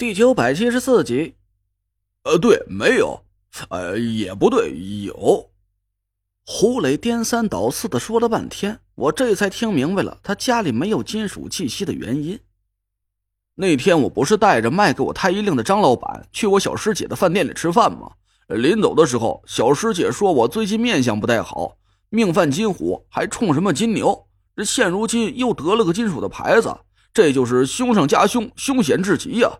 第九百七十四集。呃，对，没有。呃，也不对，有。胡磊颠三倒四的说了半天，我这才听明白了他家里没有金属气息的原因。那天我不是带着卖给我太医令的张老板去我小师姐的饭店里吃饭吗？临走的时候，小师姐说我最近面相不太好，命犯金虎，还冲什么金牛。这现如今又得了个金属的牌子，这就是凶上加凶，凶险至极呀！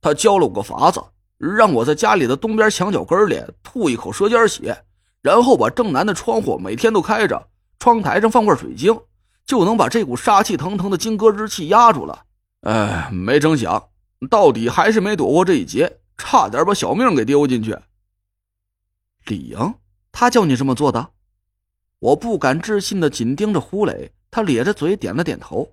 他教了我个法子，让我在家里的东边墙角根里吐一口舌尖血，然后把正南的窗户每天都开着，窗台上放块水晶，就能把这股杀气腾腾的金戈之气压住了。哎，没成想，到底还是没躲过这一劫，差点把小命给丢进去。李莹，他叫你这么做的？我不敢置信的紧盯着胡磊，他咧着嘴点了点头。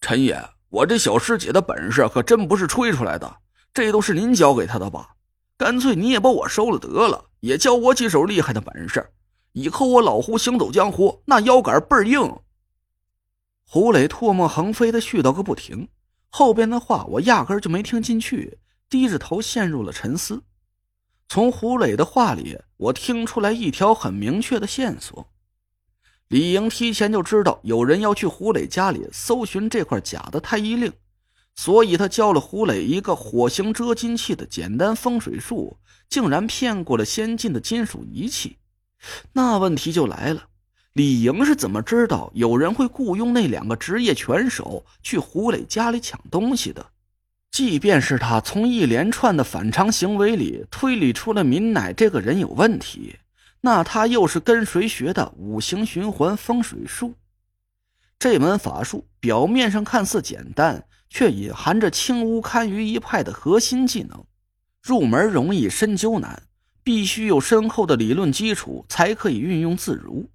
陈爷，我这小师姐的本事可真不是吹出来的，这都是您教给他的吧？干脆你也把我收了得了，也教我几手厉害的本事，以后我老胡行走江湖，那腰杆倍儿硬。胡磊唾沫横飞的絮叨个不停，后边的话我压根就没听进去，低着头陷入了沉思。从胡磊的话里，我听出来一条很明确的线索：李莹提前就知道有人要去胡磊家里搜寻这块假的太医令，所以他教了胡磊一个火星遮金器的简单风水术，竟然骗过了先进的金属仪器。那问题就来了：李莹是怎么知道有人会雇佣那两个职业拳手去胡磊家里抢东西的？即便是他从一连串的反常行为里推理出了敏乃这个人有问题，那他又是跟谁学的五行循环风水术？这门法术表面上看似简单，却隐含着清乌堪舆一派的核心技能。入门容易，深究难，必须有深厚的理论基础才可以运用自如。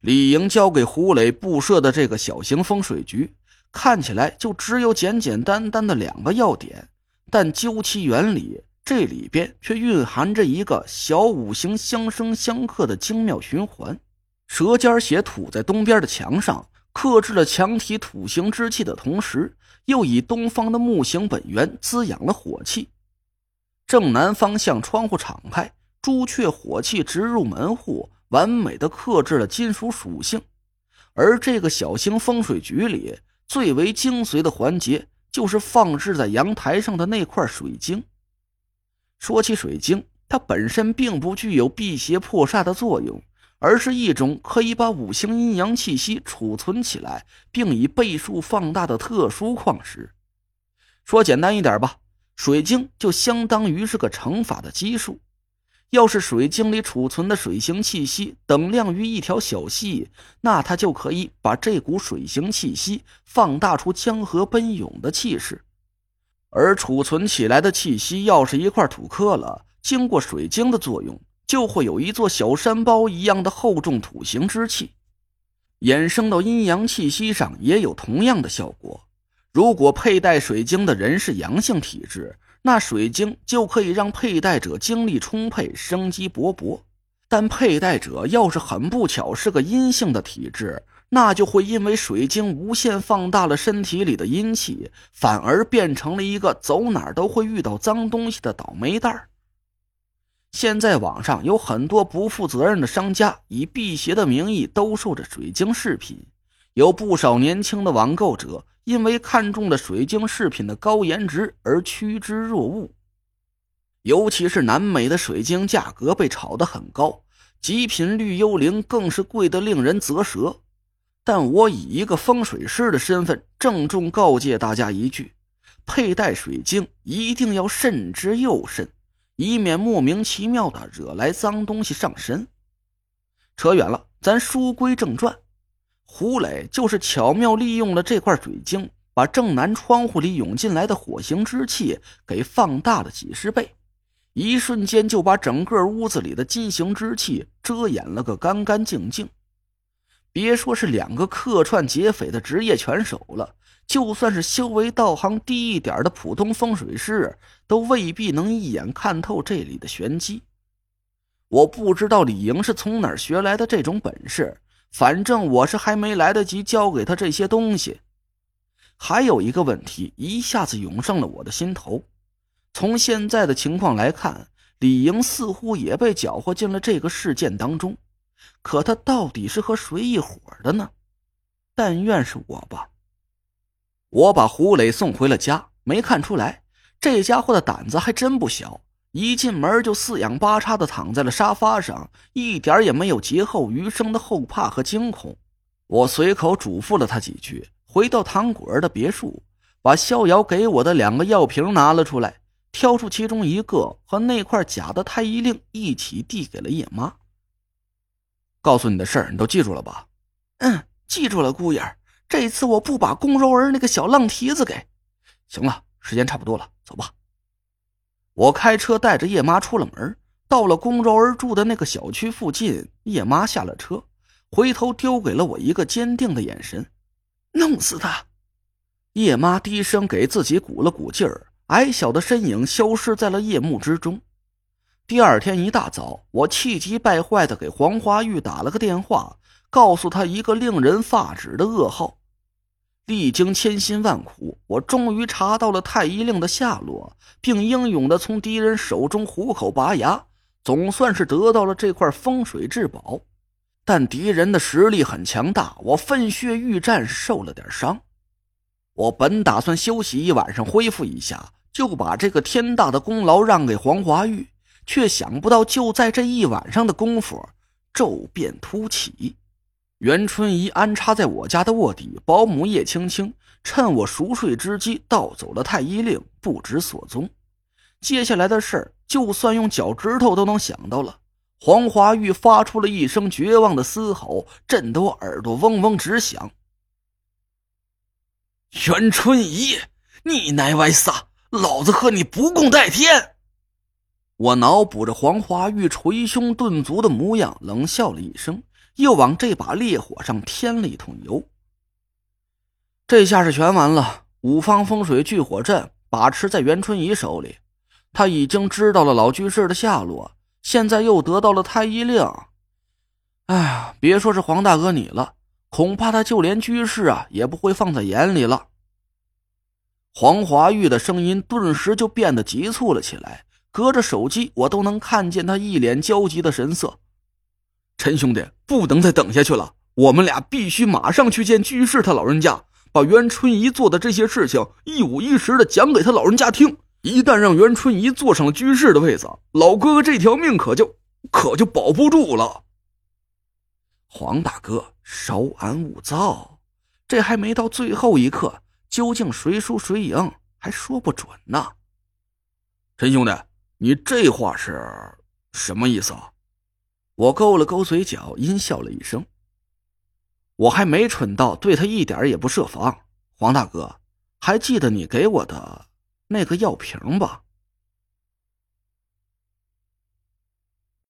李莹交给胡磊布设的这个小型风水局。看起来就只有简简单单的两个要点，但究其原理，这里边却蕴含着一个小五行相生相克的精妙循环。舌尖写土在东边的墙上，克制了墙体土行之气的同时，又以东方的木行本源滋养了火气。正南方向窗户敞开，朱雀火气直入门户，完美的克制了金属属性。而这个小型风水局里。最为精髓的环节就是放置在阳台上的那块水晶。说起水晶，它本身并不具有辟邪破煞的作用，而是一种可以把五行阴阳气息储存起来，并以倍数放大的特殊矿石。说简单一点吧，水晶就相当于是个乘法的基数。要是水晶里储存的水行气息等量于一条小溪，那它就可以把这股水行气息放大出江河奔涌的气势。而储存起来的气息要是一块土坷了，经过水晶的作用，就会有一座小山包一样的厚重土形之气。衍生到阴阳气息上也有同样的效果。如果佩戴水晶的人是阳性体质，那水晶就可以让佩戴者精力充沛、生机勃勃，但佩戴者要是很不巧是个阴性的体质，那就会因为水晶无限放大了身体里的阴气，反而变成了一个走哪都会遇到脏东西的倒霉蛋儿。现在网上有很多不负责任的商家以辟邪的名义兜售着水晶饰品，有不少年轻的网购者。因为看中了水晶饰品的高颜值而趋之若鹜，尤其是南美的水晶价格被炒得很高，极品绿幽灵更是贵得令人啧舌。但我以一个风水师的身份，郑重告诫大家一句：佩戴水晶一定要慎之又慎，以免莫名其妙的惹来脏东西上身。扯远了，咱书归正传。胡磊就是巧妙利用了这块水晶，把正南窗户里涌进来的火星之气给放大了几十倍，一瞬间就把整个屋子里的金行之气遮掩了个干干净净。别说是两个客串劫匪的职业拳手了，就算是修为道行低一点的普通风水师，都未必能一眼看透这里的玄机。我不知道李莹是从哪儿学来的这种本事。反正我是还没来得及教给他这些东西，还有一个问题一下子涌上了我的心头：从现在的情况来看，李莹似乎也被搅和进了这个事件当中。可他到底是和谁一伙的呢？但愿是我吧。我把胡磊送回了家，没看出来，这家伙的胆子还真不小。一进门就四仰八叉的躺在了沙发上，一点也没有劫后余生的后怕和惊恐。我随口嘱咐了他几句，回到唐果儿的别墅，把逍遥给我的两个药瓶拿了出来，挑出其中一个和那块假的太医令一起递给了叶妈。告诉你的事儿，你都记住了吧？嗯，记住了，姑爷。这次我不把龚柔儿那个小浪蹄子给……行了，时间差不多了，走吧。我开车带着叶妈出了门，到了龚柔儿住的那个小区附近。叶妈下了车，回头丢给了我一个坚定的眼神：“弄死他！”叶妈低声给自己鼓了鼓劲儿，矮小的身影消失在了夜幕之中。第二天一大早，我气急败坏的给黄花玉打了个电话，告诉他一个令人发指的噩耗。历经千辛万苦，我终于查到了太医令的下落，并英勇的从敌人手中虎口拔牙，总算是得到了这块风水至宝。但敌人的实力很强大，我奋血欲战，受了点伤。我本打算休息一晚上，恢复一下，就把这个天大的功劳让给黄华玉，却想不到就在这一晚上的功夫，骤变突起。袁春怡安插在我家的卧底，保姆叶青青趁我熟睡之机盗走了太医令，不知所踪。接下来的事儿，就算用脚趾头都能想到了。黄华玉发出了一声绝望的嘶吼，震得我耳朵嗡嗡直响。袁春怡，你奶歪撒，老子和你不共戴天！我脑补着黄华玉捶胸顿足的模样，冷笑了一声。又往这把烈火上添了一桶油。这下是全完了。五方风水聚火阵把持在袁春怡手里，他已经知道了老居士的下落，现在又得到了太医令。哎呀，别说是黄大哥你了，恐怕他就连居士啊也不会放在眼里了。黄华玉的声音顿时就变得急促了起来，隔着手机我都能看见他一脸焦急的神色。陈兄弟，不能再等下去了，我们俩必须马上去见居士他老人家，把袁春怡做的这些事情一五一十的讲给他老人家听。一旦让袁春怡坐上了居士的位子，老哥哥这条命可就可就保不住了。黄大哥，稍安勿躁，这还没到最后一刻，究竟谁输谁赢还说不准呢。陈兄弟，你这话是什么意思啊？我勾了勾嘴角，阴笑了一声。我还没蠢到对他一点也不设防。黄大哥，还记得你给我的那个药瓶吧？